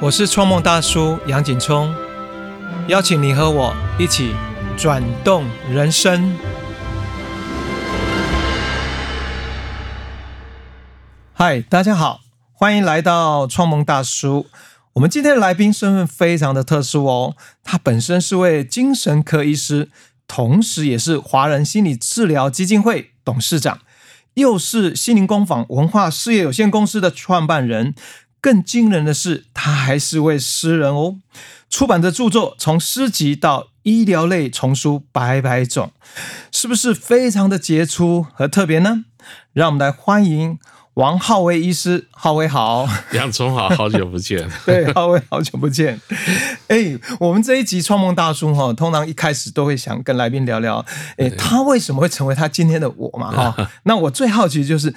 我是创梦大叔杨景聪，邀请你和我一起转动人生。嗨，大家好，欢迎来到创梦大叔。我们今天的来宾身份非常的特殊哦，他本身是位精神科医师，同时也是华人心理治疗基金会董事长，又是心灵工坊文化事业有限公司的创办人。更惊人的是，他还是位诗人哦，出版的著作从诗集到医疗类丛书百百种，是不是非常的杰出和特别呢？让我们来欢迎。王浩威医师，浩威好，杨聪好，好久不见。对，浩威好久不见。哎，我们这一集创梦大叔哈，通常一开始都会想跟来宾聊聊，哎，他为什么会成为他今天的我嘛？哈，那我最好奇就是，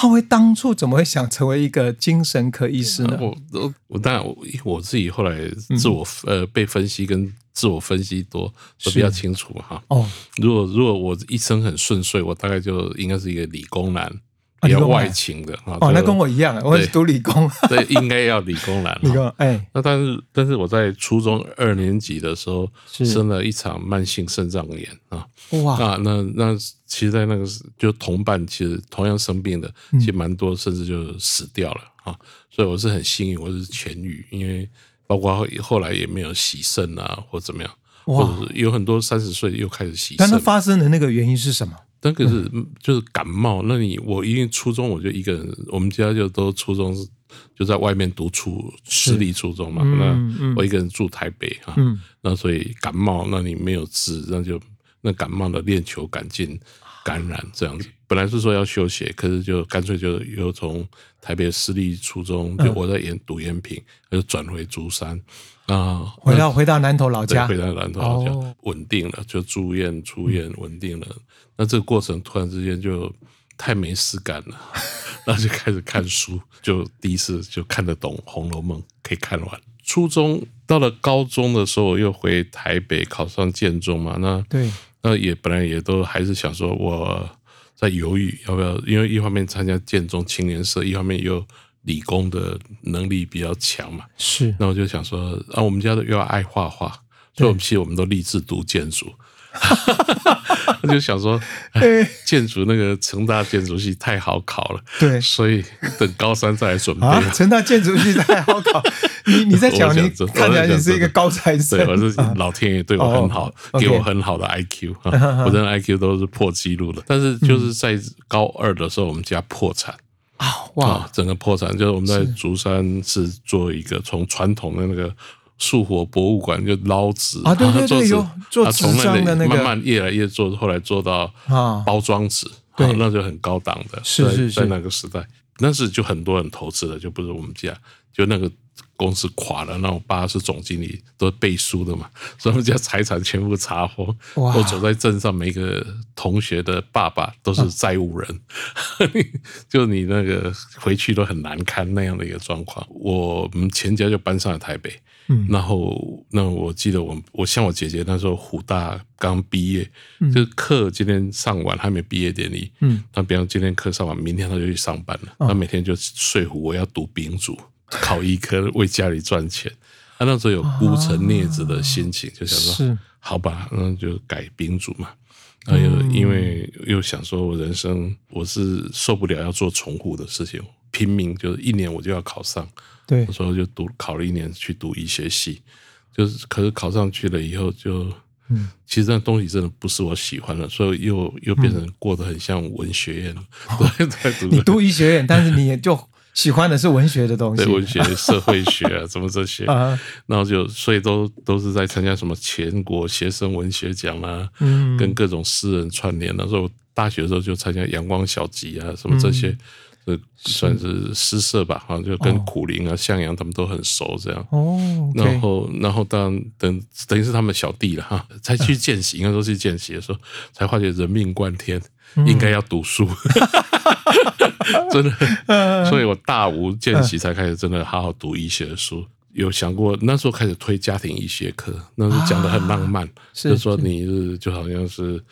浩威当初怎么会想成为一个精神科医师呢？我，我当然我我自己后来自我呃被分析跟自我分析多都比较清楚哈。哦，如果如果我一生很顺遂，我大概就应该是一个理工男。比较外勤的啊，哦，那跟我一样，我是读理工，对，应该要理工男。理工，哎，那但是但是我在初中二年级的时候生了一场慢性肾脏炎啊，哇，那那那其实，在那个就同伴，其实同样生病的，其实蛮多，甚至就死掉了啊，所以我是很幸运，我是痊愈，因为包括后后来也没有洗肾啊，或怎么样，或者有很多三十岁又开始洗肾，但它发生的那个原因是什么？那个是就是感冒，那你我因为初中我就一个人，我们家就都初中是就在外面读初私立初中嘛，那我一个人住台北哈，那所以感冒，那你没有治，那就那感冒的链球杆菌感染这样子，本来是说要休学，可是就干脆就又从台北私立初中就我在延读延平，就转回竹山。啊，回到回到南投老家，回到南投老家稳定了，就住院出院稳定了。那这个过程突然之间就太没事干了，然后就开始看书，就第一次就看得懂《红楼梦》，可以看完。初中到了高中的时候，又回台北考上建中嘛。那对，那也本来也都还是想说我在犹豫要不要，因为一方面参加建中青年社，一方面又理工的能力比较强嘛。是，那我就想说，啊，我们家的又要爱画画，所以我们其实我们都立志读建筑。他就想说，建筑那个成大建筑系太好考了，对，所以等高三再来准备。成大建筑系太好考，你你在讲，你看起来你是一个高材生。对，我是老天爷对我很好，给我很好的 IQ，我的 IQ 都是破纪录的。但是就是在高二的时候，我们家破产啊，哇，整个破产，就是我们在竹山是做一个从传统的那个。树火博物馆就捞纸。啊，对对 对，有做纸张的那个，慢慢越来越做，后来做到啊。包装纸，对，那就很高档的，是是在那个时代，那是就很多人投资的，就不是我们家，就那个公司垮了，那我爸是总经理，都是背书的嘛，所以我们家财产全部查封，我走在镇上，每个同学的爸爸都是债务人，就你那个回去都很难堪那样的一个状况，我们全家就搬上了台北。然后，那我记得我我像我姐姐那时候，湖大刚毕业，就是课今天上完还没毕业典礼。嗯，那比方今天课上完，明天他就去上班了。他每天就睡虎，我要读兵组，考医科，为家里赚钱。他那时候有孤城孽子的心情，就想说，好吧，那就改兵组嘛。还有因为又想说我人生我是受不了要做重复的事情，拼命就是一年我就要考上。对，所以就读考了一年去读医学系，就是可是考上去了以后就，嗯，其实那东西真的不是我喜欢的，所以又又变成过得很像文学院。对对，你读医学院，但是你就喜欢的是文学的东西，对文学、社会学啊，什么这些，然后就所以都都是在参加什么全国学生文学奖啊，嗯，跟各种诗人串联。那时候大学的时候就参加阳光小集啊，什么这些。算是诗社吧，好像就跟苦林啊、向阳他们都很熟，这样。哦。然后，然后当等等于是他们小弟了哈，才去见习，应该说去见习的时候，才发觉人命关天，应该要读书。真的。所以我大五见习才开始真的好好读医学的书。有想过那时候开始推家庭医学课，那时候讲的很浪漫，就说你是就好像是。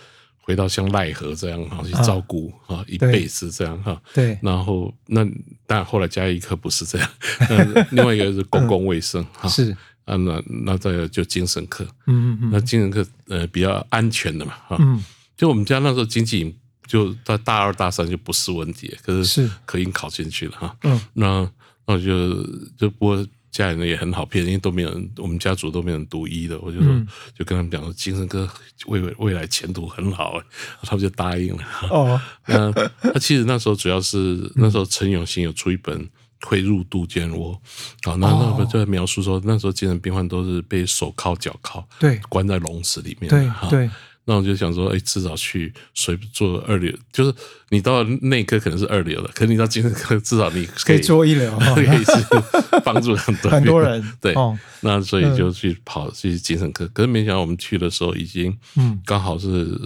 回到像奈何这样哈去照顾啊一辈子这样哈。对，然后那但后来加一科不是这样，那另外一个是公共卫生哈。是。啊，那那再有就精神科，嗯嗯嗯，那精神科呃比较安全的嘛哈。嗯。就我们家那时候经济就在大二大三就不是问题，可是是。可以考进去了哈。嗯。那那就就不过家里人也很好骗，因为都没有人，我们家族都没有人读医的，我就说、嗯。就跟他们讲说精神科未未未来前途很好，他们就答应了。哦。那那其实那时候主要是那时候陈永新有出一本。会入杜鹃窝，好，那那本就在描述说，那时候精神病患都是被手铐脚铐，对。关在笼子里面，对哈。对，那我就想说，哎，至少去随做二流，就是你到内科可能是二流的，可是你到精神科至少你可以做一流，可以是帮助很多很 多人。对，哦。那所以就去跑去精神科，可是没想到我们去的时候已经，嗯。刚好是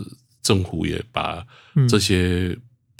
政府也把这些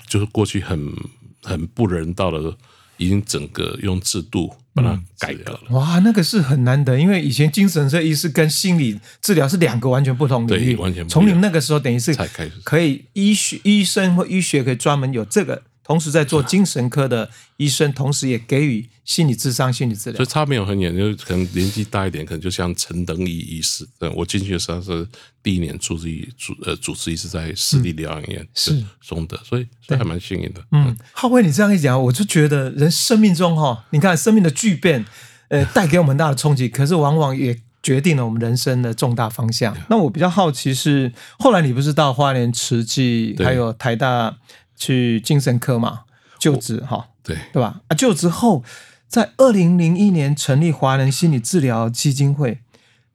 就是过去很很不人道的，已经整个用制度把它改革了。哇，那个是很难得，因为以前精神科医师跟心理治疗是两个完全不同领域，对完全不一样。从你们那个时候等于是才开始。可以医学医生或医学可以专门有这个，同时在做精神科的医生，同时也给予心理智商、心理治疗所以。差没有很远，就可能年纪大一点，可能就像陈登义医师，对我进去的时候是第一年主治医主呃主治医师在私立疗养院是中德，所以所以还蛮幸运的。嗯，浩威，你这样一讲，我就觉得人生命中哈，你看生命的巨变，呃，带给我们很大的冲击，可是往往也决定了我们人生的重大方向。那我比较好奇是，后来你不是到花莲慈济，对还有台大去精神科嘛就职哈，对，对吧？啊，就职后，在二零零一年成立华人心理治疗基金会，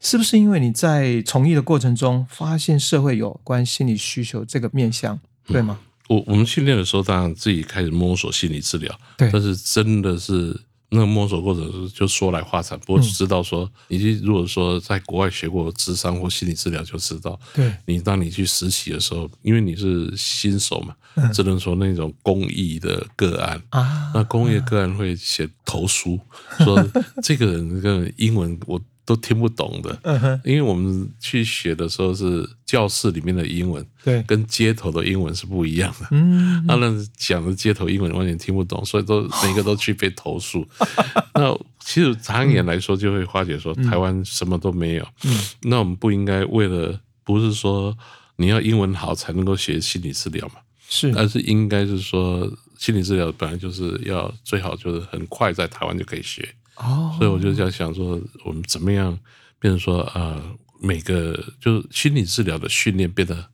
是不是因为你在从医的过程中发现社会有关心理需求这个面向，对吗？我我们训练的时候，当然自己开始摸索心理治疗，对但是真的是那个摸索过程是就说来话长。不过知道说，你如果说在国外学过智商或心理治疗，就知道，对你当你去实习的时候，因为你是新手嘛，只能说那种公益的个案。啊，那公益个案会写投诉，说这个人这个英文我都听不懂的，嗯，因为我们去学的时候是教室里面的英文，对，跟街头的英文是不一样的。嗯，他们讲的街头英文完全听不懂，所以都每个都去被投诉。那其实长远来说，就会发觉说台湾什么都没有。嗯。那我们不应该为了不是说你要英文好才能够学心理治疗嘛，是，但是应该是说心理治疗本来就是要最好就是很快在台湾就可以学。哦，所以我就在想说，我们怎么样变成说呃，每个就是心理治疗的训练变得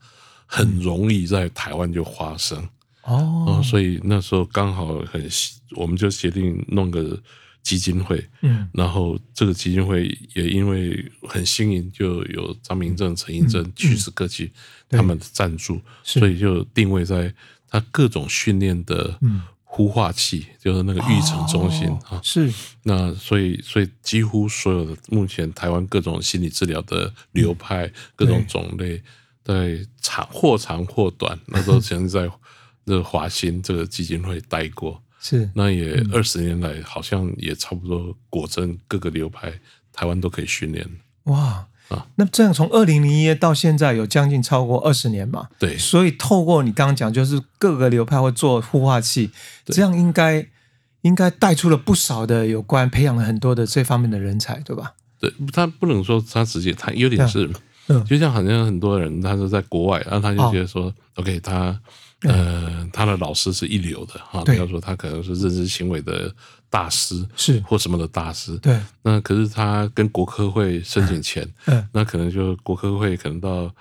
很容易在台湾就发生。哦哦，，所以那时候刚好很，我们就决定弄个基金会，嗯，然后这个基金会也因为很新颖，就有张明正、陈英正、去世科技他们的赞助，所以就定位在他各种训练的嗯。孵化器，就是那个育成中心啊。哦是，那所以，所以几乎所有的目前台湾各种心理治疗的流派、各种种类，在长或长或短，那都曾经在 这个华兴这个基金会待过。是，那也二十年来，好像也差不多果真各个流派台湾都可以训练。哇。啊，那这样从二零零一到现在有将近超过二十年嘛？对。所以透过你刚刚讲，就是各个流派会做孵化器，这样应该应该带出了不少的有关培养了很多的这方面的人才，对吧？对他不能说他直接，他有点是，嗯。就像好像很多人他是在国外，然后他就觉得说、o k 他呃他的老师是一流的哈，对。比方说他可能是认知行为的大师是。或什么的大师，对，那可是他跟国科会申请钱，嗯。那可能就国科会可能到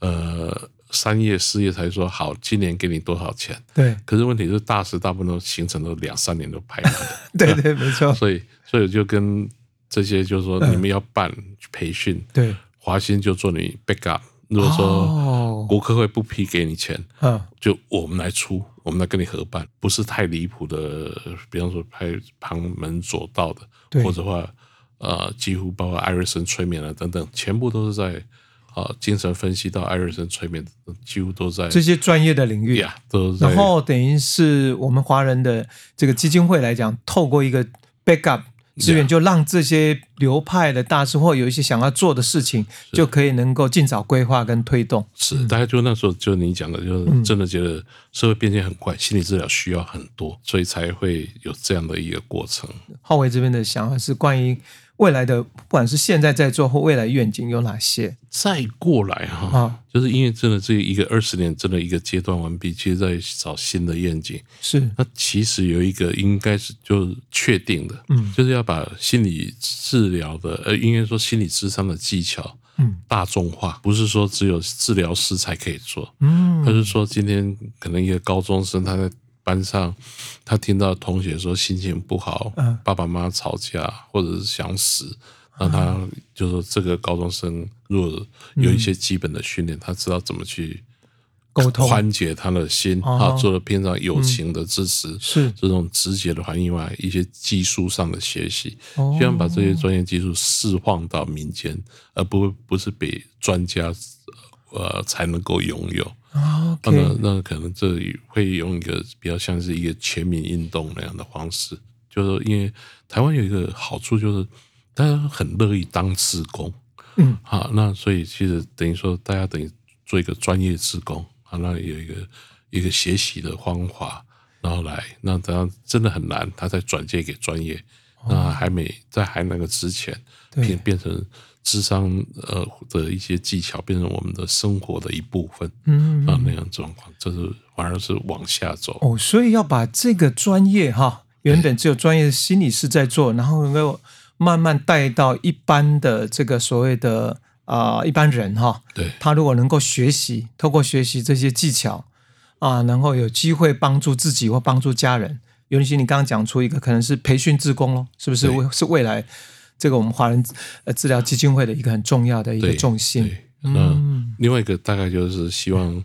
呃三月四月才说好，今年给你多少钱。对，可是问题是，大师大部分都行程都两三年都排满了，对对，没错，所以所以我就跟这些就是说，嗯。你们要办培训，对，华兴就做你 backup。如果说哦。国科会不批给你钱，嗯，就我们来出，我们来跟你合办，不是太离谱的，比方说拍旁门左道的，或者话呃，几乎包括艾瑞森催眠啊等等，全部都是在啊、精神分析到艾瑞森催眠，几乎都在这些专业的领域。然后等于是我们华人的这个基金会来讲，透过一个 backup 资源，就让这些流派的大师，或有一些想要做的事情，就可以能够尽早规划跟推动。是，大概就那时候就你讲的，就是真的觉得社会变迁很快，心理治疗需要很多，所以才会有这样的一个过程。浩伟这边的想法是关于。未来的不管是现在在做或未来愿景有哪些？再过来哈，就是因为真的这一个二十年，真的一个阶段完毕，其实在找新的愿景。是，那其实有一个应该是就确定的，嗯，就是要把心理治疗的，呃，应该说心理智商的技巧，嗯，大众化，不是说只有治疗师才可以做，嗯，而是说今天可能一个高中生他在。班上，他听到同学说心情不好，爸爸妈妈吵架，或者是想死，那他就说这个高中生如果有一些基本的训练，他知道怎么去沟通、缓解他的心啊，做了平常友情的支持，是。这种直接的反应外，一些技术上的学习，希望把这些专业技术释放到民间，而不不是被专家呃才能够拥有。那那可能这里会用一个比较像是一个全民运动那样的方式，就是因为台湾有一个好处，就是大家很乐意当志工，嗯，好，那所以其实等于说大家等于做一个专业志工啊，那有一个一个学习的方法，然后来，那当然真的很难，他再转接给专业，那还没在还那个之前变变成。智商呃的一些技巧变成我们的生活的一部分，嗯啊那样状况，这是反而是往下走哦。所以要把这个专业哈，原本只有专业的心理师在做，然后能够慢慢带到一般的这个所谓的啊一般人哈。对，他如果能够学习，透过学习这些技巧啊，能够有机会帮助自己或帮助家人。尤其你刚刚讲出一个，可能是培训志工咯，是不是？是未来。这个我们华人呃治疗基金会的一个很重要的一个重心。嗯，另外一个大概就是希望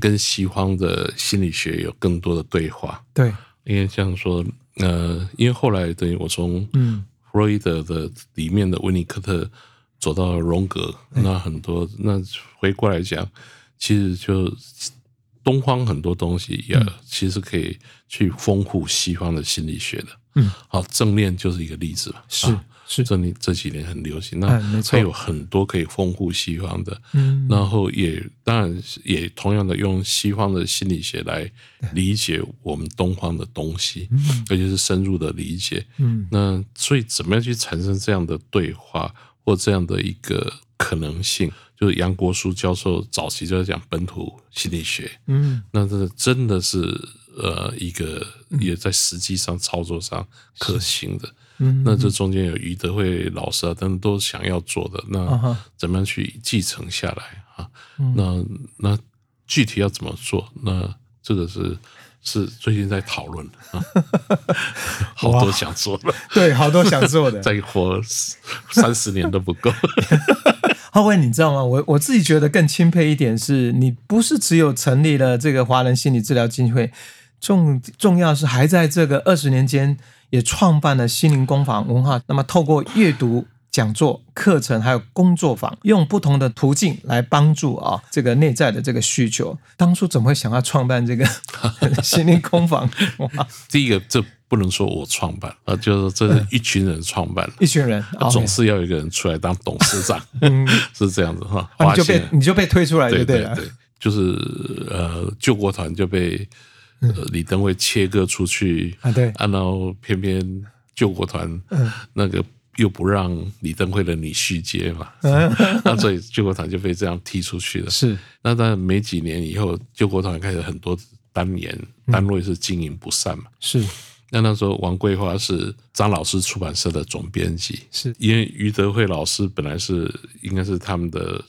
跟西方的心理学有更多的对话。对，因为像说呃，因为后来等于我从嗯弗洛伊德的里面的温尼科特走到荣格，那很多那回过来讲，其实就东方很多东西也其实可以去丰富西方的心理学的。嗯，好，正念就是一个例子是。是。这里这几年很流行，那它有很多可以丰富西方的，嗯，然后也当然也同样的用西方的心理学来理解我们东方的东西，而且是深入的理解，嗯，那所以怎么样去产生这样的对话或这样的一个可能性？就是杨国书教授早期就在讲本土心理学，嗯，那这真的是呃一个也在实际上操作上可行的。嗯那这中间有余德慧老师啊，等等都想要做的，那怎么样去继承下来啊？那那具体要怎么做？那这个是是最近在讨论啊，好多想做的，对，好多想做的，再活三十年都不够。浩威，你知道吗？我我自己觉得更钦佩一点是，你不是只有成立了这个华人心理治疗基金会，重重要是还在这个二十年间。也创办了心灵工坊文化，那么透过阅读、讲座、课程，还有工作坊，用不同的途径来帮助啊这个内在的这个需求。当初怎么会想要创办这个 心灵工坊？第一个，这不能说我创办啊，就是这是一群人创办，一群人总是要有一个人出来当董事长，是这样子哈。你就被你就被推出来，对对对，就是呃救国团就被。李登辉切割出去啊，对，然后偏偏救国团那个又不让李登辉的女婿接嘛，那所以救国团就被这样踢出去了。是，那但没几年以后，救国团开始很多单年单位是经营不善嘛。是，那那时候王桂花是张老师出版社的总编辑，是。因为余德惠老师本来是应该是他们的。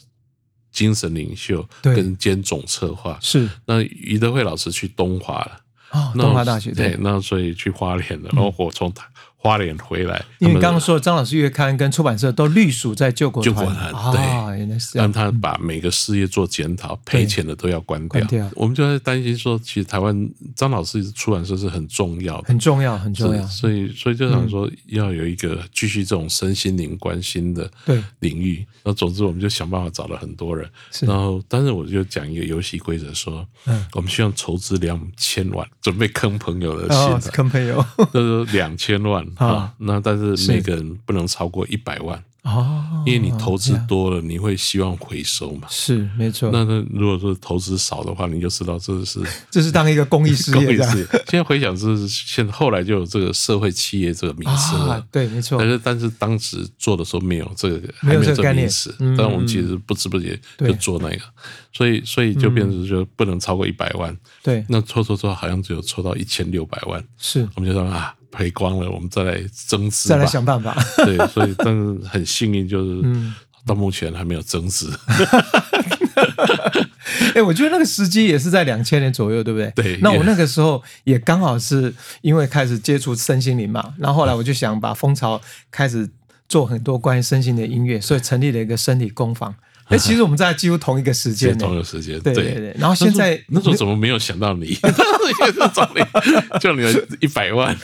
精神领袖跟兼总策划。是。那余德惠老师去东华了。哦，东华大学对，那所以去花莲了，然后我从台。花莲回来，因为刚刚说张老师月刊跟出版社都隶属在救国团，对，原来是让他把每个事业做检讨，赔钱的都要关掉。我们就在担心说，其实台湾张老师出版社是很重要的，很重要，很重要。所以，所以就想说，要有一个继续这种身心灵关心的领域。那总之，我们就想办法找了很多人，然后，但是我就讲一个游戏规则，说，嗯，我们需要筹资两千万，准备坑朋友的心，坑朋友，就是两千万。啊，那但是每个人不能超过一百万。哦，因为你投资多了，你会希望回收嘛？是没错。那那如果说投资少的话，你就知道这是 这是当一个公益事业。公益事业现在回想，这是现后来就有这个社会企业这个名词了。对，没错。但是但是当时做的时候没有这个，没有这个名词。但我们其实不知不觉就做那个，所以所以就变成就不能超过一百万。对，那抽抽抽，好像只有抽到一千六百万。是，我们就说啊。赔光了，我们再来增资，再来想办法。对，所以但是很幸运，就是到目前还没有增资。哎，我觉得那个时机也是在两千年左右，对不对？对。那我那个时候也刚好是因为开始接触身心灵嘛，然后后来我就想把蜂巢开始做很多关于身心的音乐，所以成立了一个身体工坊。哎，其实我们在几乎同一个时间，同一个时间，对对对。然后现在那时候怎么没有想到你？找你，叫你一百万。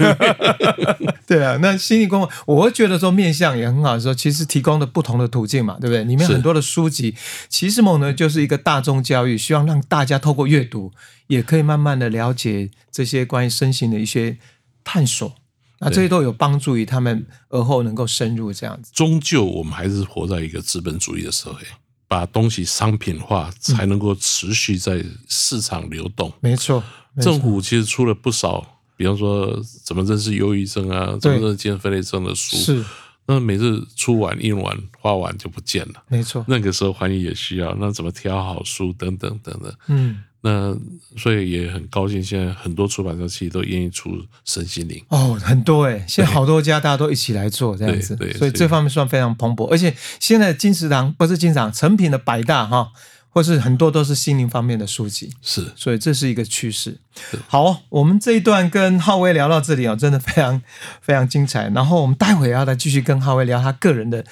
对啊，那心理工，我会觉得说面向也很好，说其实提供的不同的途径嘛，对不对？里面很多的书籍，其实某呢就是一个大众教育，希望让大家透过阅读，也可以慢慢的了解这些关于身心的一些探索。那这些都有帮助于他们而后能够深入这样子。终究我们还是活在一个资本主义的社会。把东西商品化，才能够持续在市场流动。没错，政府其实出了不少，比方说怎么认识忧郁症啊，怎么认识精神分裂症的书。是，那每次出完印完花完就不见了。没错，那个时候翻译也需要，那怎么挑好书等等等等。嗯。那所以也很高兴，现在很多出版社其实都愿意出身心灵哦，很多哎，现在好多家大家都一起来做这样子，所以这方面算非常蓬勃。而且现在金石堂不是金石堂成品的百大哈，或是很多都是心灵方面的书籍，是，所以这是一个趋势。好，我们这一段跟浩威聊到这里哦，真的非常非常精彩。然后我们待会要再继续跟浩威聊他个人的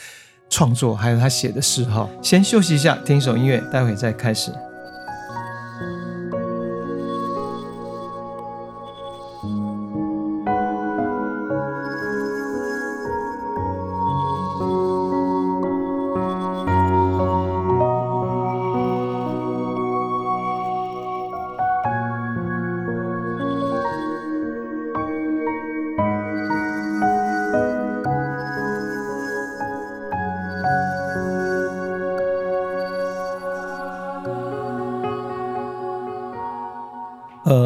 创作，还有他写的诗哈。先休息一下，听一首音乐，待会再开始。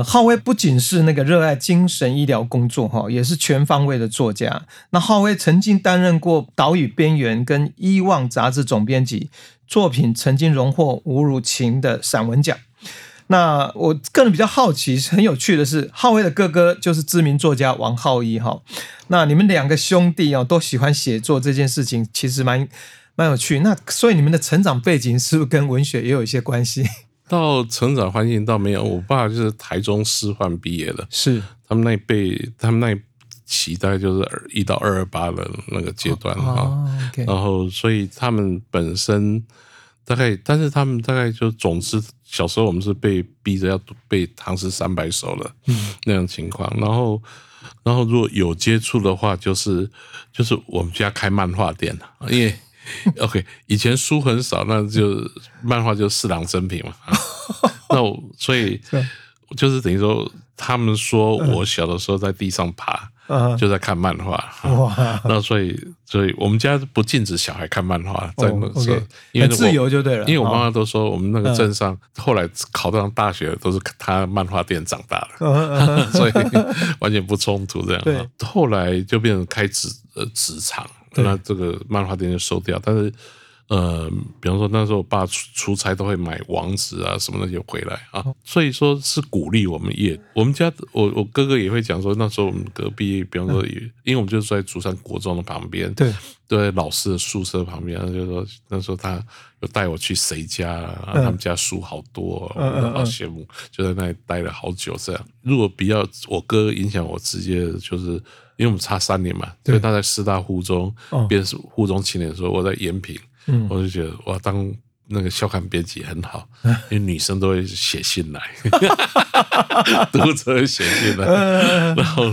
浩威不仅是那个热爱精神医疗工作哈，也是全方位的作家。那浩威曾经担任过《岛屿边缘》跟《伊望》杂志总编辑，作品曾经荣获吴如晴的散文奖。那我个人比较好奇，很有趣的是，浩威的哥哥就是知名作家王浩一哈。那你们两个兄弟哦，都喜欢写作这件事情，其实蛮蛮有趣。那所以你们的成长背景是不是跟文学也有一些关系？到成长环境倒没有，我爸就是台中师范毕业的，是。他们那一辈，他们那一期大概就是一到二二八的那个阶段哈，然后所以他们本身大概，但是他们大概就总之小时候我们是被逼着要背唐诗三百首的那种情况，然后然后如果有接触的话，就是就是我们家开漫画店因为。OK，以前书很少，那就漫画就四郎真品嘛。那我所以 就是等于说，他们说我小的时候在地上爬，就在看漫画。哇！那所以，所以我们家不禁止小孩看漫画，在那时候，因为自由就对了。因为我妈妈都说，我们那个镇上后来考上大学都是他漫画店长大的，所以完全不冲突这样。后来就变成开纸呃纸厂。那这个漫画店就收掉，但是，呃，比方说那时候我爸出出差都会买王子啊什么那些回来啊，所以说是鼓励我们也，我们家我我哥哥也会讲说，那时候我们隔壁，比方说，因为我们就住在竹山国中的旁边，对，对，老师的宿舍旁边，就说那时候他有带我去谁家啊，他们家书好多，我好羡慕，就在那里待了好久。这样，如果比较我哥影响我，直接就是。因为我们差三年嘛，所以他在师大附中编附中青年的时候，我在延平，我就觉得哇，当那个校刊编辑很好，因为女生都会写信来，读者写信来，然后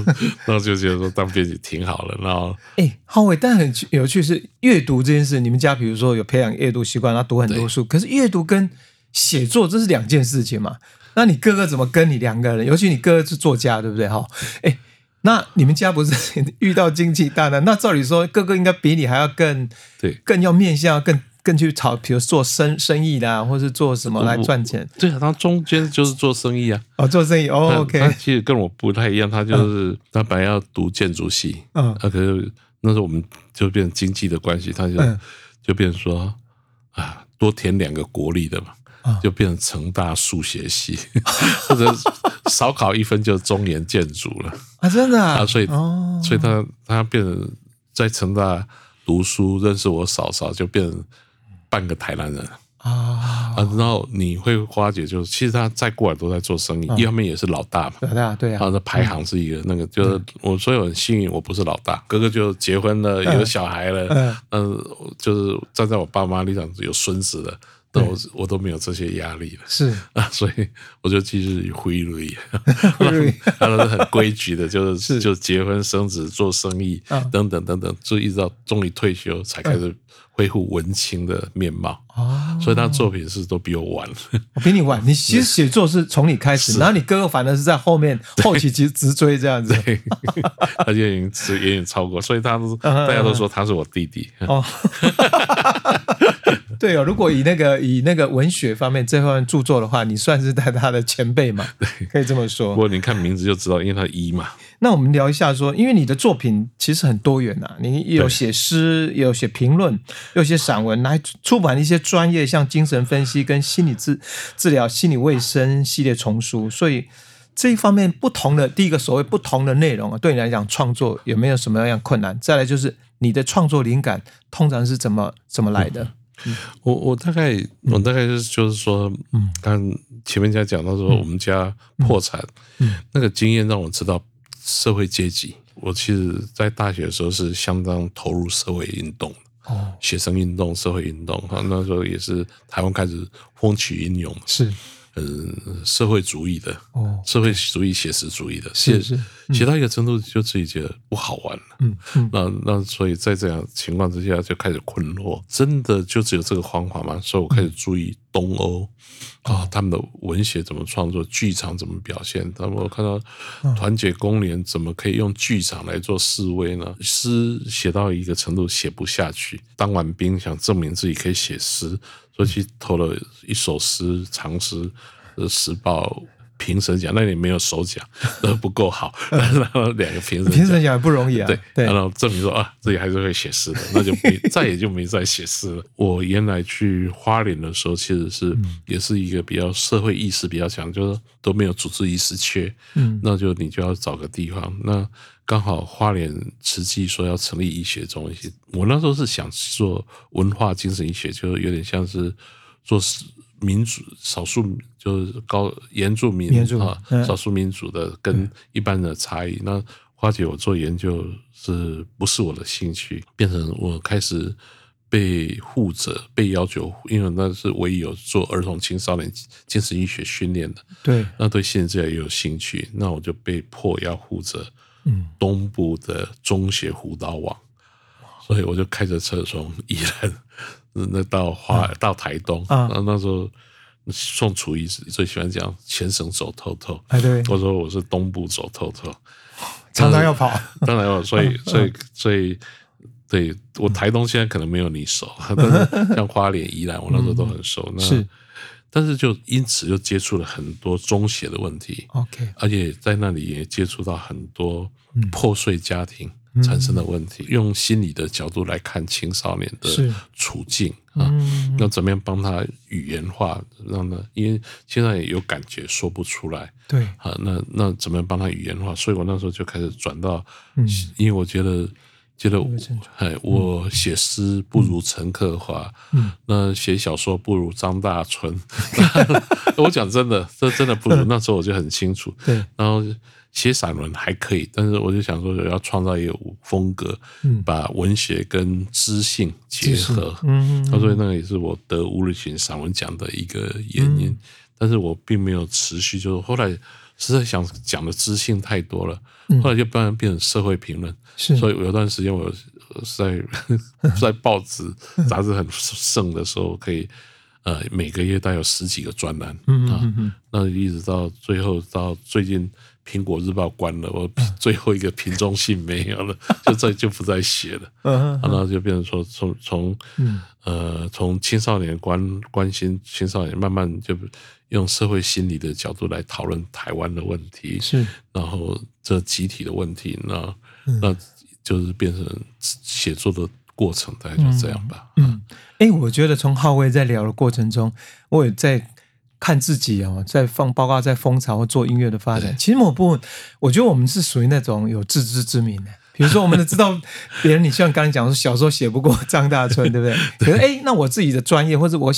然后就觉得说当编辑挺好的。然后，哎，浩伟，但很有趣是阅读这件事，你们家比如说有培养阅读习惯，他读很多书，可是阅读跟写作这是两件事情嘛？那你哥哥怎么跟你两个人？尤其你哥哥是作家，对不对？哈，哎。那你们家不是 遇到经济大难？那照理说，哥哥应该比你还要更对更要面向更更去炒，比如做生生意啦，或是做什么来赚钱。对啊，他中间就是做生意啊。哦，做生意哦，OK，他其实跟我不太一样，他就是、他本来要读建筑系，嗯啊，可是那时候我们就变成经济的关系，他就、嗯就变成说啊，多填两个国立的嘛。啊就变成成大数学系，或者少考一分就中研建筑了啊，真的啊，啊，所以、哦，所以他他变成在成大读书，认识我嫂嫂，就变成半个台南人。啊，啊。然后你会发觉，就是其实他再过来都在做生意，一方面也是老大嘛，老大，对啊，他的排行是一个那个，就是我所以我很幸运，我不是老大，哥哥就结婚了，有小孩了，嗯。嗯，就是站在我爸妈立场有孙子了，但我我都没有这些压力了。是 啊，所以我就继续挥泪，他都是很规矩的，就是就结婚生子、做生意啊等等等等，就一直到终于退休才开始恢复文青的面貌。哦，所以他作品是都比我晚。我比你晚。你其实写作是从你开始，然后你哥哥反正是在后面后期直直追这样子。对，他就已经是远远超过，所以他大家都说他是我弟弟。哦，对哦，如果以那个以那个文学方面这方面著作的话，你算是在他的前辈嘛，对可以这么说不。过你看名字就知道，因为他一嘛，那我们聊一下说，因为你的作品其实很多元啊，你有写诗，有写评论，也有写散文，还出版一些专业像精神分析跟心理治治疗、心理卫生系列丛书，所以。这一方面不同的第一个所谓不同的内容啊，对你来讲创作有没有什么样困难？再来就是你的创作灵感通常是怎么怎么来的？我我大概我大概就是就是说，嗯，刚前面家讲到说我们家破产，嗯。那个经验让我知道社会阶级。我其实，在大学的时候是相当投入社会运动的，哦，学生运动、社会运动哈，那时候也是台湾开始风起云涌，是嗯，社会主义的，哦，社会主义、写实主义的，是写是写到一个程度，就自己觉得不好玩了。嗯嗯那那所以在这样情况之下，就开始困惑，真的就只有这个方法吗？所以我开始注意东欧啊，他们的文学怎么创作，剧场怎么表现。他们我看到团结工联怎么可以用剧场来做示威呢？诗写到一个程度写不下去，当完兵想证明自己可以写诗，所以去投了一首诗长诗，呃，时报。评审奖，那你没有首奖，都不够好，然后两个评审评审奖也不容易啊。对，对然后证明说啊，自己还是会写诗的，那就没再也就没再写诗了。我原来去花莲的时候，其实是、嗯也是一个比较社会意识比较强，就是都没有组织意识缺，嗯那就你就要找个地方。那刚好花莲慈济说要成立医学中心，我那时候是想做文化精神医学，就是有点像是做民主少数就是高原住民啊嗯。少数民族的跟一般的差异。那花姐，我做研究是不是我的兴趣？变成我开始被护者被要求，因为那是唯一有做儿童青少年精神医学训练的，对，那对心理治疗也有兴趣，那我就被迫要护着嗯。东部的中学辅导网，所以我就开着车从宜兰那到花到台东啊。那那时候宋楚瑜最喜欢讲全省走透透，哎对，我说我是东部走透透，常常要跑。当然要，所以所以所以。对我台东现在可能没有你熟，但是像花莲、宜兰，我那时候都很熟。那是，但是就因此就接触了很多中邪的问题，OK，而且在那里也接触到很多嗯。破碎家庭产生的问题，用心理的角度来看青少年的处境啊，嗯要怎么样帮他语言化，让他因为现在也有感觉说不出来对，啊，那那怎么样帮他语言化？所以我那时候就开始转到，嗯因为我觉得。觉得哎，我写诗不如陈克华，嗯，那写小说不如张大春。我讲真的，这真的不如。那时候我就很清楚，对，然后写散文还可以，但是我就想说，我要创造一个风格，嗯把文学跟知性结合。嗯他说那个也是我得吴日群散文奖的一个原因，嗯但是我并没有持续，就是后来实在想讲的知性太多了，嗯后来就慢慢变成社会评论。是，所以有段时间我在在报纸 杂志很盛的时候，可以呃每个月大概有十几个专栏嗯啊嗯嗯，那一直到最后到最近苹果日报关了，我最后一个瓶中信没有了，就再就不再写了。嗯然后就变成说，从从呃从青少年关关心青少年，慢慢就用社会心理的角度来讨论台湾的问题，是。然后这集体的问题，那那就是变成写作的过程，大概就这样吧。嗯，哎，我觉得从浩威在聊的过程中，我也在看自己哦，在放包括，在蜂巢或做音乐的发展。其实某部分，我觉得我们是属于那种有自知之明的。比如说，我们都知道别人，你像刚才讲说，小时候写不过张大春，对不 对？可是，哎，那我自己的专业或者我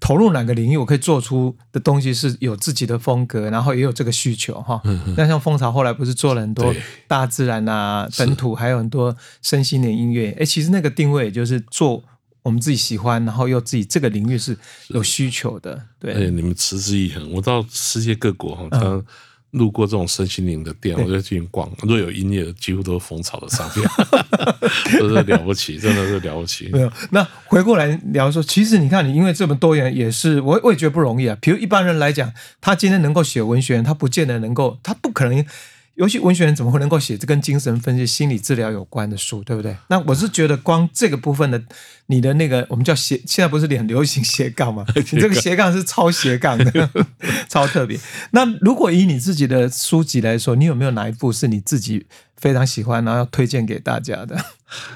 投入哪个领域，我可以做出的东西是有自己的风格，然后也有这个需求哈。那像蜂巢后来不是做了很多大自然啊、本土，还有很多身心的音乐。哎，其实那个定位也就是做我们自己喜欢，然后又自己这个领域是有需求的。而且对，你们持之以恒，我到世界各国嗯哈，他路过这种身心灵的店，我就进去逛。若有音乐，几乎都是蜂巢的商店，真是了不起，真的是了不起。没有。那回过来聊说，其实你看，你因为这么多元，也是我我也觉得不容易啊。比如一般人来讲，他今天能够写文学，他不见得能够，他不可能。尤其文学人怎么会能够写这跟精神分析、心理治疗有关的书，对不对？那我是觉得光这个部分的，你的那个我们叫斜，现在不是很流行斜杠吗？你这个斜杠是超斜杠的，超特别。那如果以你自己的书籍来说，你有没有哪一部是你自己非常喜欢，然后要推荐给大家的？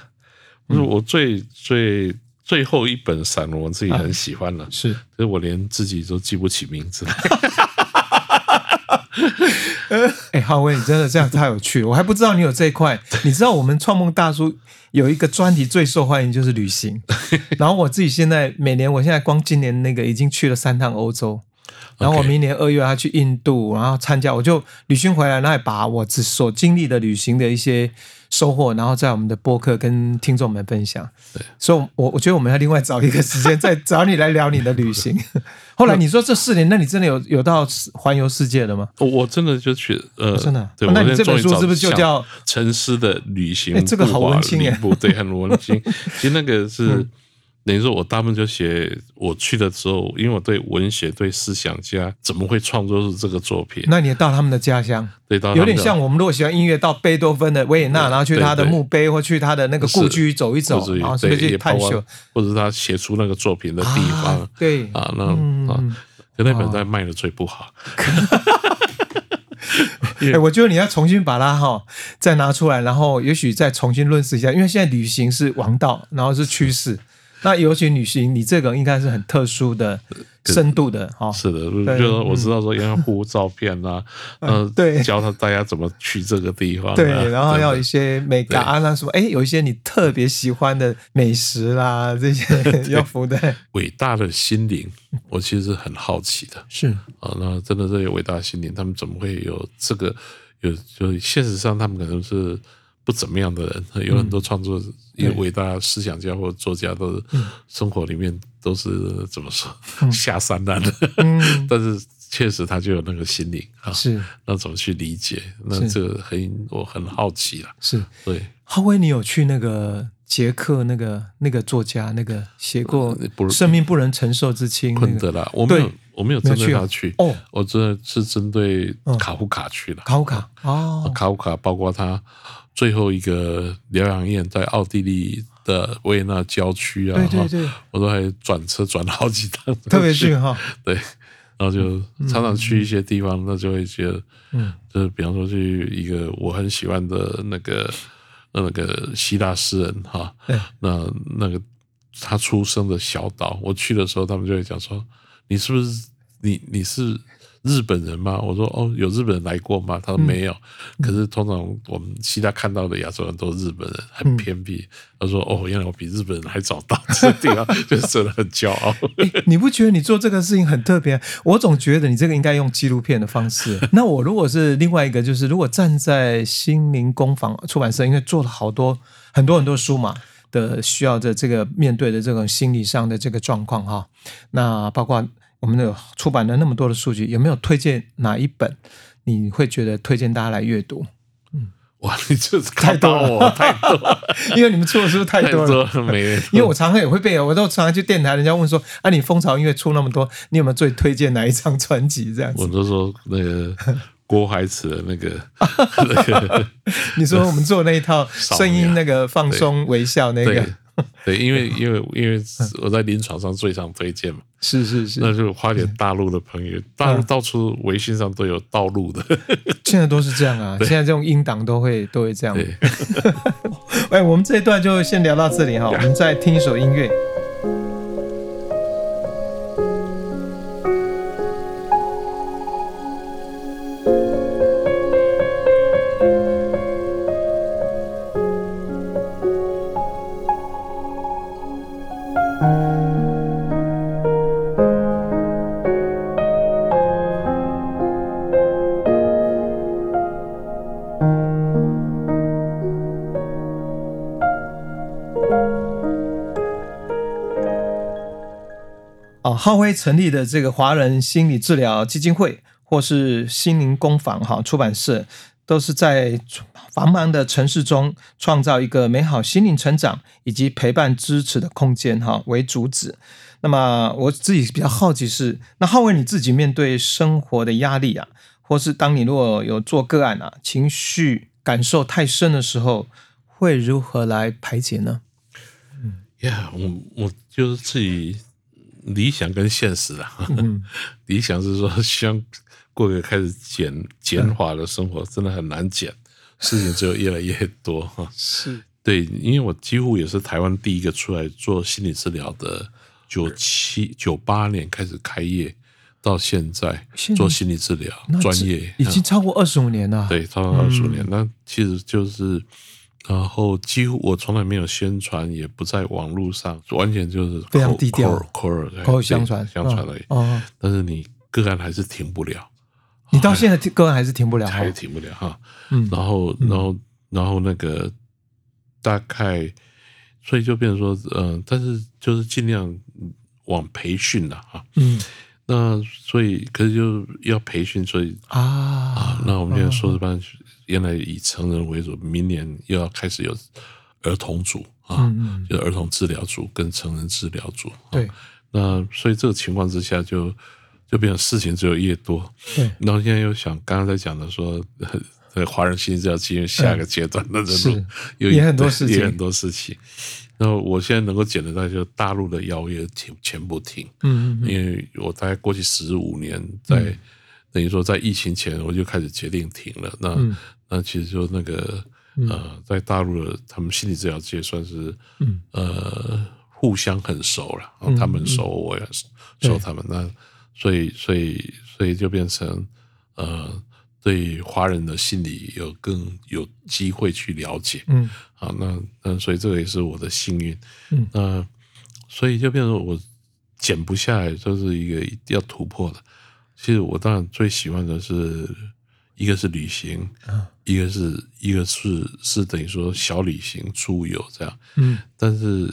不是我最最最后一本散文，我自己很喜欢了，是可是我连自己都记不起名字来。哎，浩威，你真的这样太有趣了，我还不知道你有这一块。你知道我们创梦大叔有一个专题最受欢迎就是旅行，然后我自己现在每年，我现在光今年那个已经去了三趟欧洲，然后我明年二月要去印度，然后参加，我就旅行回来，然后也把我只所经历的旅行的一些收获，然后在我们的播客跟听众们分享。对，所以我我觉得我们要另外找一个时间 再找你来聊你的旅行。后来你说这四年，那你真的有有到环游世界了吗？我我真的就去呃，真的那你这本书是不是就叫沉思的旅行哎这个好步伐文青哎旅步对，很文青。其实那个是嗯等于说，我大部分就写我去的时候，因为我对文学、对思想家怎么会创作出这个作品，那你到他们的家乡，对，有点像我们如果喜欢音乐，到贝多芬的维也纳，然后去他的墓碑或去他的那个故居走一走然后去探修或者是他写出那个作品的地方啊？对啊，那嗯啊，可那本在卖的最不好。哎，我觉得你要重新把它哈再拿出来，然后也许再重新论述一下，因为现在旅行是王道，然后是趋势。那尤其旅行，你这个应该是很特殊的、深度的哈。是的，就对是我知道说要附 照片啊，呃，对 教他大家怎么去这个地方啊，对，然后要有一些美感啊，那什么，哎，有一些你特别喜欢的美食啦，这些要服的，伟大的心灵，我其实是很好奇的。是。啊。那真的这些伟大的心灵，他们怎么会有这个？有就现实上，他们可能是不怎么样的人，有很多创作有伟大思想家或作家，都是生活里面都是怎么说下三滥的，嗯。但是确实他就有那个心灵啊。是。那怎么去理解？那这个很我很好奇了。是。对，浩威，你有去那个捷克那个那个作家那个写过生命不能承受之轻》那个？昆德拉，我没有，我没有针对他去。哦，我真的是针对卡夫卡去了。考卡。哦，卡夫卡包括他最后一个疗养院在奥地利的维也纳郊区啊，对对对，我都还转车转了好几趟，特别近哈，对，然后就常常去一些地方，那就会觉得，嗯，就是比方说去一个我很喜欢的那个那个希腊诗人哈，对。那那个他出生的小岛，我去的时候，他们就会讲说，你是不是你你是日本人吗？我说哦，有日本人来过吗？他说没有。可是通常我们其他看到的亚洲人都是日本人，很偏僻。他说哦，原来我比日本人还早到这个地方，就是真的很骄傲。你不觉得你做这个事情很特别？我总觉得你这个应该用纪录片的方式。那我如果是另外一个，就是如果站在心灵工坊出版社，因为做了好多很多很多书嘛的，需要的这个面对的这种心理上的这个状况哈，那包括我们有出版了那么多的数据，有没有推荐哪一本你会觉得推荐大家来阅读？哇，你这是 太多了我太多了，因为你们出的书太太多了。多了，没人。因为我常常也会被，我都常常去电台，人家问说：“啊，你蜂巢音乐出那么多，你有没有最推荐哪一张专辑？”这样子。我都说那个郭海慈的那个 那个，你说我们做那一套声音那个放松微笑那个 对，因为因为因为我在临床上最常推荐嘛，是是是，那就花点大陆的朋友，大陆到处微信上都有道路的，现在都是这样啊，现在这种音档都会都会这样。对，哎，我们这一段就先聊到这里哈，我们再听一首音乐。浩辉成立的这个华人心理治疗基金会，或是心灵工坊哈出版社，都是在繁忙的城市中创造一个美好心灵成长以及陪伴支持的空间哈为主旨。那么我自己比较好奇是，那浩辉你自己面对生活的压力啊，或是当你如果有做个案啊，情绪感受太深的时候，会如何来排解呢？嗯，呀，我我就是自己理想跟现实啊。嗯 理想是说希望过个开始减减法的生活，真的很难减，事情只有越来越多哈。是 对，因为我几乎也是台湾第一个出来做心理治疗的，九七九八年开始开业，到现在做心理治疗专业，已经超过二十五年了。对，超过二十五嗯年。那其实就是，然后几乎我从来没有宣传，也不在网络上，完全就是非常口低调口耳口耳相传，相传而已。哦，但是你个案还是停不了，你到现在个案还是停不了还。是停不了哈。嗯然后，然后，然后那个大概，所以就变成说，嗯、但是就是尽量往培训了哈。嗯那所以，可是就要培训，所以啊啊，那我们现在硕士班原来以成人为主，明年又要开始有儿童组啊，嗯嗯就是儿童治疗组跟成人治疗组。啊对那所以这个情况之下就，就变成事情只有越多。对然后现在又想刚刚在讲的说，呃，华人心理治疗进入下一个阶段的是人路，有也很多事情也很多事情。然后我现在能够捡得到，就大陆的邀约停全部停，嗯嗯因为我大概过去十五年在，等于说在疫情前我就开始决定停了。那、嗯那其实就那个呃，在大陆的他们心理治疗界算是嗯呃互相很熟了，然后他们熟，我也熟熟他们。那所以所以所以就变成呃，对华人的心理有更有机会去了解。嗯啊，那那所以这个也是我的幸运。嗯那所以就变成我减不下来，这是一个一定要突破的。其实我当然最喜欢的是一个是旅行，啊。一个是一个是是等于说小旅行出游这样。嗯。但是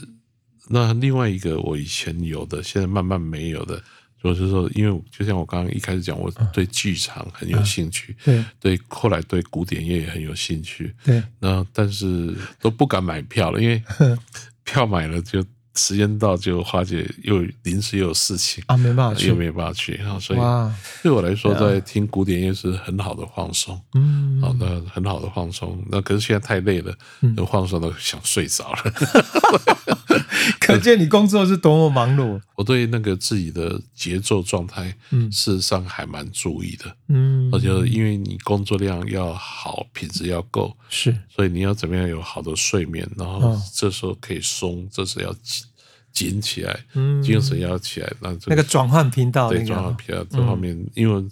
那另外一个我以前有的，现在慢慢没有的，就是说，因为就像我刚刚一开始讲，我对剧场很有兴趣，对。对，后来对古典乐也很有兴趣，对。那但是都不敢买票了，因为 票买了就时间到就花姐又临时又有事情，啊，没办法去又没有办法去，然后所以哇，对我来说，在听古典乐是很好的放松。嗯好，的很好的放松。那可是现在太累了，就放松到想睡着了。可见你工作是多么忙碌。我对那个自己的节奏状态，嗯事实上还蛮注意的。嗯而且因为你工作量要好，品质要够，是所以你要怎么样有好的睡眠，然后嗯这时候可以松，这时候要紧紧起来，嗯精神要起来。那这那个转换频道那对转换个，皮啊这方面，因为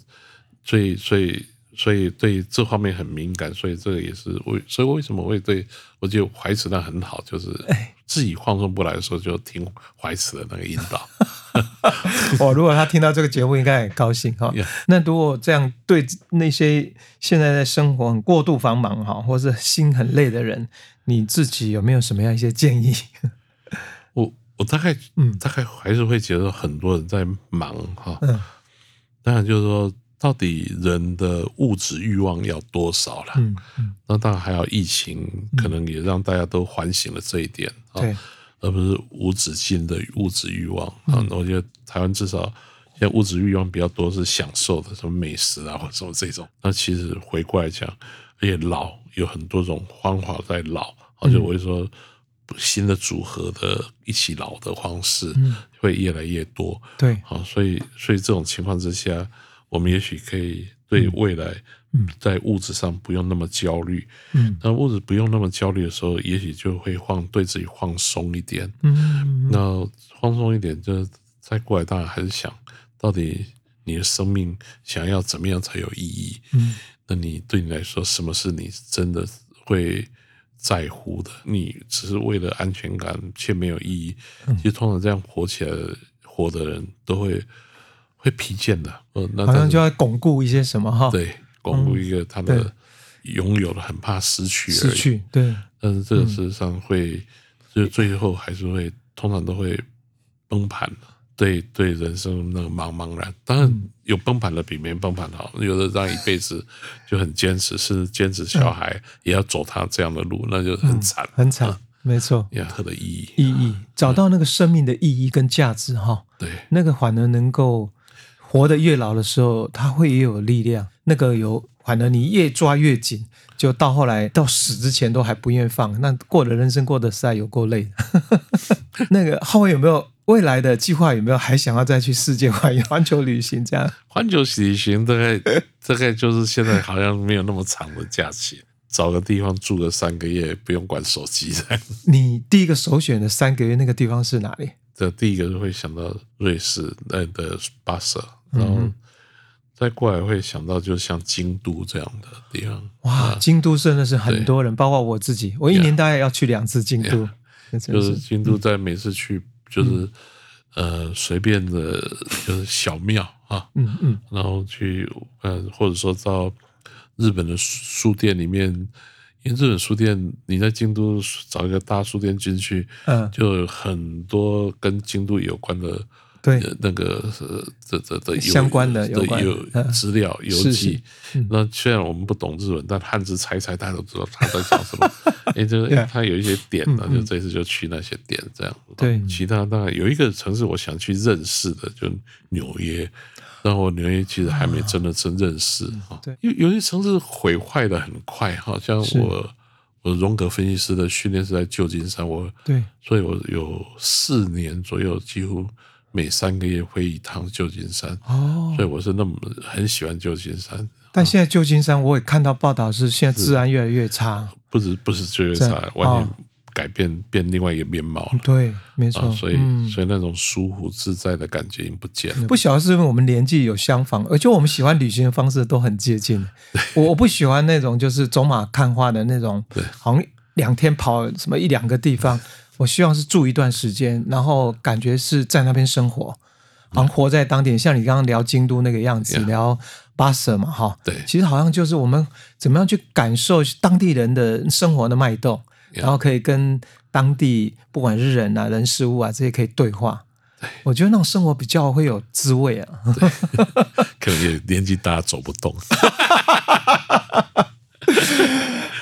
所以所以所以对这方面很敏感，所以这个也是为所以为什么我会对我觉得怀慈那很好，就是哎自己放松不来的时候，就听怀慈的那个引导。哦，如果他听到这个节目，应该很高兴哈。那如果这样对那些现在在生活很过度繁忙哈，或是心很累的人，你自己有没有什么样一些建议？我我大概嗯大概还是会觉得很多人在忙哈，嗯当然就是说。到底人的物质欲望要多少了？嗯嗯，那当然还有疫情，可能也让大家都反省了这一点啊。对，而不是无止境的物质欲望啊。嗯我觉得台湾至少现在物质欲望比较多，是享受的，什么美食啊或什么这种。那其实回过来讲，而且老有很多种方法在老，而且我会说新的组合的一起老的方式会越来越多。对，好，所以所以这种情况之下，我们也许可以对未来。在物质上不用那么焦虑，嗯，那物质不用那么焦虑的时候，也许就会放对自己放松一点，嗯，那放松一点，就再过来，当然还是想到底你的生命想要怎么样才有意义，嗯，那你对你来说，什么是你真的会在乎的？你只是为了安全感却没有意义，其实通常这样活起来活的人都会会疲倦的，呃，那好像就要巩固一些什么哈，对。巩固一个他的拥有的很怕失去，失去对，但是这个事实上会，就最后还是会通常都会崩盘对对，人生那个茫茫然，当然有崩盘的比没崩盘好，有的让一辈子就很坚持，是坚持小孩也要走他这样的路，那就很惨，很惨，没错。任何的意义，意义找到那个生命的意义跟价值哈，对，那个反而能够。活得越老的时候，他会越有力量。那个有，反而你越抓越紧，就到后来到死之前都还不愿意放。那过的人生过得实在有够累。那个浩伟有没有未来的计划？有没有还想要再去世界环环球旅行？这样 环球旅行大概 大概就是现在好像没有那么长的假期，找个地方住个三个月，不用管手机。你第一个首选的三个月那个地方是哪里？这第一个会想到瑞士那的巴塞。然后再过来会想到，就像京都这样的地方。哇，京都真的是很多人，包括我自己，我一年大概要去两次京都。就是京都，在每次去就是呃随便的，就是小庙啊，嗯嗯，然后去呃或者说到日本的书店里面，因为日本书店你在京都找一个大书店进去，嗯，就有很多跟京都有关的。对，那个这这这相关的有资料邮寄。那虽然我们不懂日文，但汉字猜猜，大家都知道他在讲什么。哎，就是他有一些点呢，就这次就去那些点这样。对，其他当然有一个城市我想去认识的，就纽约。然后纽约其实还没真的真认识哈。对，因为有些城市毁坏的很快，好像我我荣格分析师的训练是在旧金山，我对，所以我有四年左右几乎。每三个月会一趟旧金山，哦，所以我是那么很喜欢旧金山。但现在旧金山我也看到报道是现在治安越来越差，不是不是越来越差，完全改变变另外一个面貌了。对，没错，所以所以那种舒服自在的感觉已经不见了。不晓得是因为我们年纪有相仿，而且我们喜欢旅行的方式都很接近。我我不喜欢那种就是走马看花的那种，好像两天跑什么一两个地方。我希望是住一段时间，然后感觉是在那边生活，好像活在当地。像你刚刚聊京都那个样子，聊巴舍嘛，哈，对，其实好像就是我们怎么样去感受当地人的生活的脉动，然后可以跟当地不管是人啊、人事物啊这些可以对话。我觉得那种生活比较会有滋味啊。可能也年纪大走不动。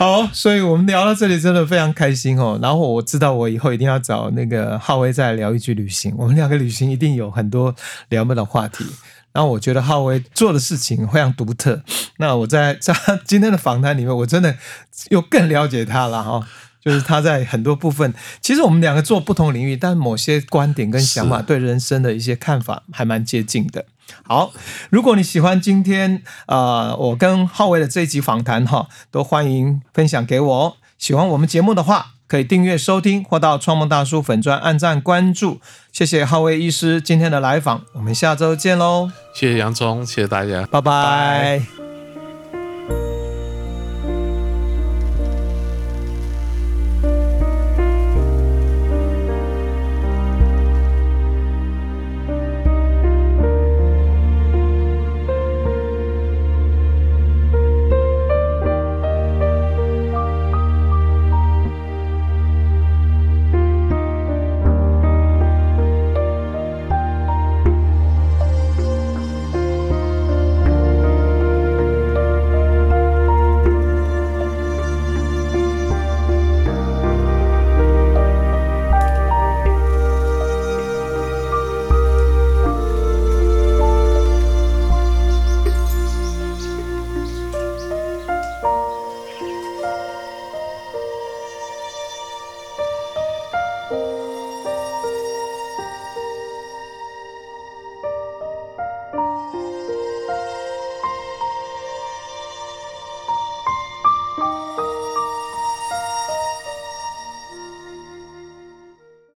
好，所以我们聊到这里真的非常开心哦。然后我知道我以后一定要找那个浩威再聊一句旅行，我们两个旅行一定有很多聊不的话题。然后我觉得浩威做的事情非常独特。那我在在今天的访谈里面，我真的又更了解他了哈。就是他在很多部分，其实我们两个做不同领域，但某些观点跟想法，对人生的一些看法还蛮接近的。好，如果你喜欢今天呃我跟浩威的这一集访谈哈，都欢迎分享给我。喜欢我们节目的话，可以订阅收听或到创梦大叔粉专按赞关注。谢谢浩威医师今天的来访，我们下周见喽！谢谢杨总，谢谢大家，拜拜。